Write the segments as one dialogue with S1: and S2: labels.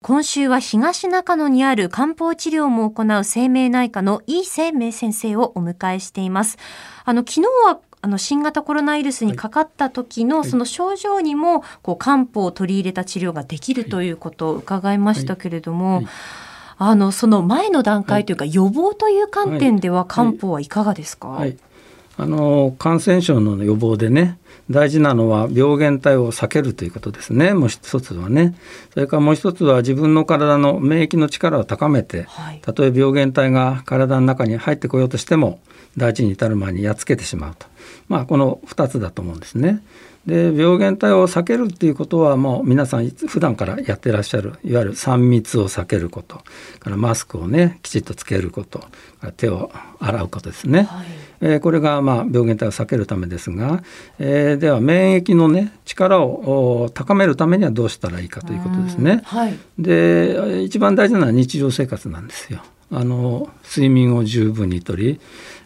S1: 今週は東中野にある漢方治療も行う生命内科の井生命先生をお迎えしています。あの、昨日はあの新型コロナウイルスにかかった時のその症状にもこう漢方を取り入れた治療ができるということを伺いましたけれども、あのその前の段階というか予防という観点では漢方はいかがですか、はい、
S2: あの感染症の予防でね大事なのは病原体を避けるということですね。もう一つはね。それからもう一つは自分の体の免疫の力を高めて、はい、たとえ病原体が体の中に入ってこようとしても大事に至る前にやっつけてしまうと、まあ、この2つだと思うんですね。で病原体を避けるっていうことはもう皆さん普段からやってらっしゃるいわゆる3密を避けること。からマスクをねきちっとつけること。手を洗うことですね、はい、えー、これがまあ病原体を避けるためですが、えー、では免疫のね力を高めるためにはどうしたらいいかということですね。はい、で一番大事なのは日常生活なんですよ。あの睡眠を十分にとり、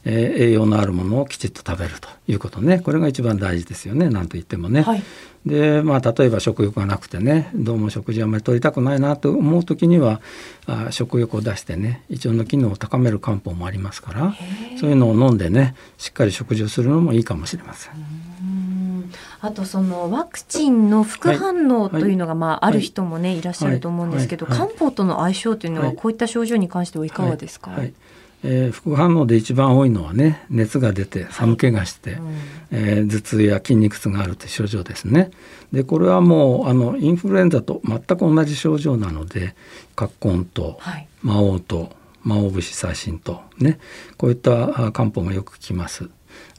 S2: えー、栄養のあるものをきちっと食べるということねこれが一番大事ですよねなんと言ってもね。はい、でまあ例えば食欲がなくてねどうも食事あんまり取りたくないなと思う時にはあ食欲を出してね胃腸の機能を高める漢方もありますからそういうのを飲んでねしっかり食事をするのもいいかもしれません。
S1: あとそのワクチンの副反応というのが、まあ、ある人もね、い、らっしゃると思うんですけど、漢方との相性というのはこういった症状に関してはいかがですか、
S2: えー、副反応で一番多いのはね熱が出て寒気がして、はいうん、えー、頭痛や筋肉痛があるという症状ですね。でこれはもうあのインフルエンザと全く同じ症状なので葛根と魔王と魔王節細心とね。こういった漢方がよく効きます。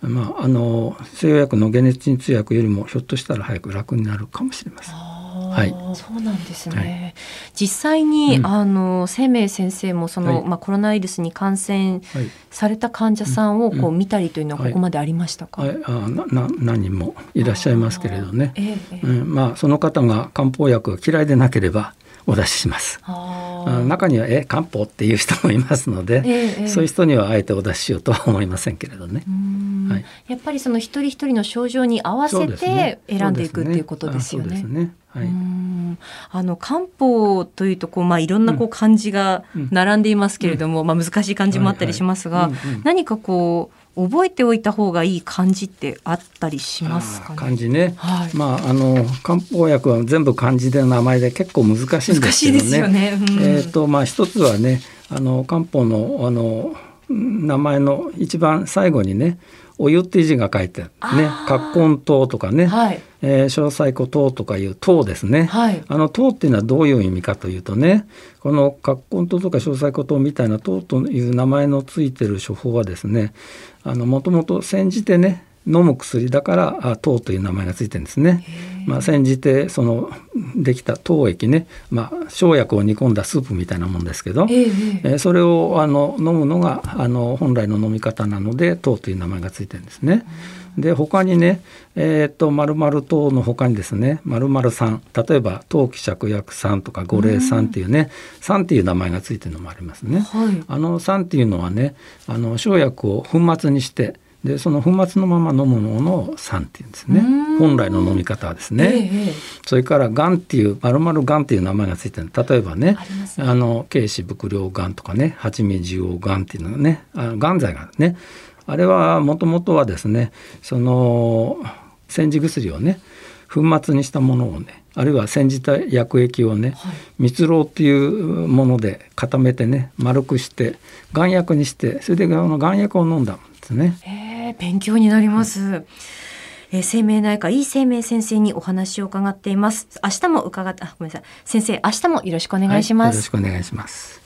S2: まあ、あの西洋薬の解熱鎮痛薬よりもひょっとしたら早く楽になるかもしれません。
S1: はい、そうなんですね。はい、実際に、うん、あの生命先生もその、はい、まあコロナウイルスに感染された患者さんをこう見たりというのはここまでありましたか？はい、
S2: あなな何人もいらっしゃいますけれどね。えー、うん、まあその方が漢方薬が嫌いでなければお出しします。中にはえ漢方っていう人もいますので、えー、そういう人にはあえてお出ししようとは思いませんけれどね。
S1: はい、やっぱりその一人一人の症状に合わせて選んでいくっていうことですよね。ね。はい、あの漢方というとこう、まあ、いろんなこう漢字が並んでいますけれども、うん、まあ、難しい漢字もあったりしますが、何かこう覚えておいた方がいい漢字ってあったりしますか、
S2: ね、漢字ね、はい、まああの漢方薬は全部漢字で名前で結構難しいんですけどね。ね。うん、えっ、ー、とまあ一つはねあの漢方のあの名前の一番最後にねお湯っていう字が書いてある。ね葛根湯とかね、はい。えー、詳細古湯とかいう湯ですね、はい、あの湯っていうのはどういう意味かというとねこの葛根湯とか詳細古湯みたいな湯という名前のついてる処方はですねもともと煎じてね飲む薬だから糖という名前がついてるんですね。まあ、煎じてそのできた糖液ね、まあ、生薬を煮込んだスープみたいなもんですけど、えー、それをあの飲むのがあの本来の飲み方なので糖という名前がついてるんですね。で他にねえー、っと丸々糖の他にですね丸々酸例えば陶器芍薬酸とか五苓酸っていうね、酸っていう名前がついてるのもありますね。はい、あの酸っていうのはねあの生薬を粉末にしてでその粉末のまま飲むものを酸っていうんですね。本来の飲み方はですね、ええ、それからがんっていうまるまるがんっていう名前がついてる。例えばねあの軽視伏量がんとかね八味地黄がんっていうのがねあがん剤がねあれはもともとはですねその煎じ薬をね粉末にしたものをねあるいは煎じた薬液をね、はい、蜜蝋っていうもので固めてね丸くして丸薬にしてそれであの丸薬を飲んだんですね。
S1: 勉強になります。えー、生命内科いい生命先生にお話を伺っています。明日も伺った、ごめんなさい。先生、明日もよろしくお願いします。はい、よ
S2: ろしくお願いします。